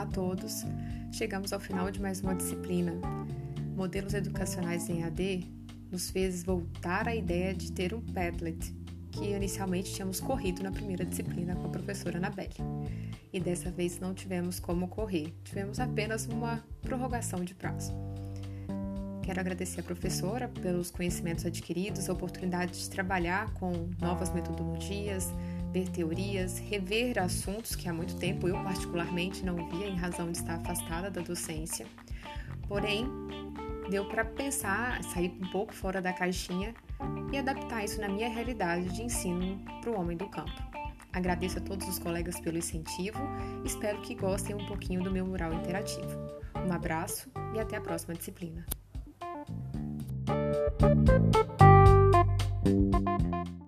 a todos. Chegamos ao final de mais uma disciplina. Modelos educacionais em AD nos fez voltar à ideia de ter um Padlet, que inicialmente tínhamos corrido na primeira disciplina com a professora Anabelle. E dessa vez não tivemos como correr, tivemos apenas uma prorrogação de prazo. Quero agradecer a professora pelos conhecimentos adquiridos, a oportunidade de trabalhar com novas metodologias, ver teorias, rever assuntos que há muito tempo eu particularmente não via em razão de estar afastada da docência. Porém, deu para pensar, sair um pouco fora da caixinha e adaptar isso na minha realidade de ensino para o homem do campo. Agradeço a todos os colegas pelo incentivo, espero que gostem um pouquinho do meu mural interativo. Um abraço e até a próxima disciplina.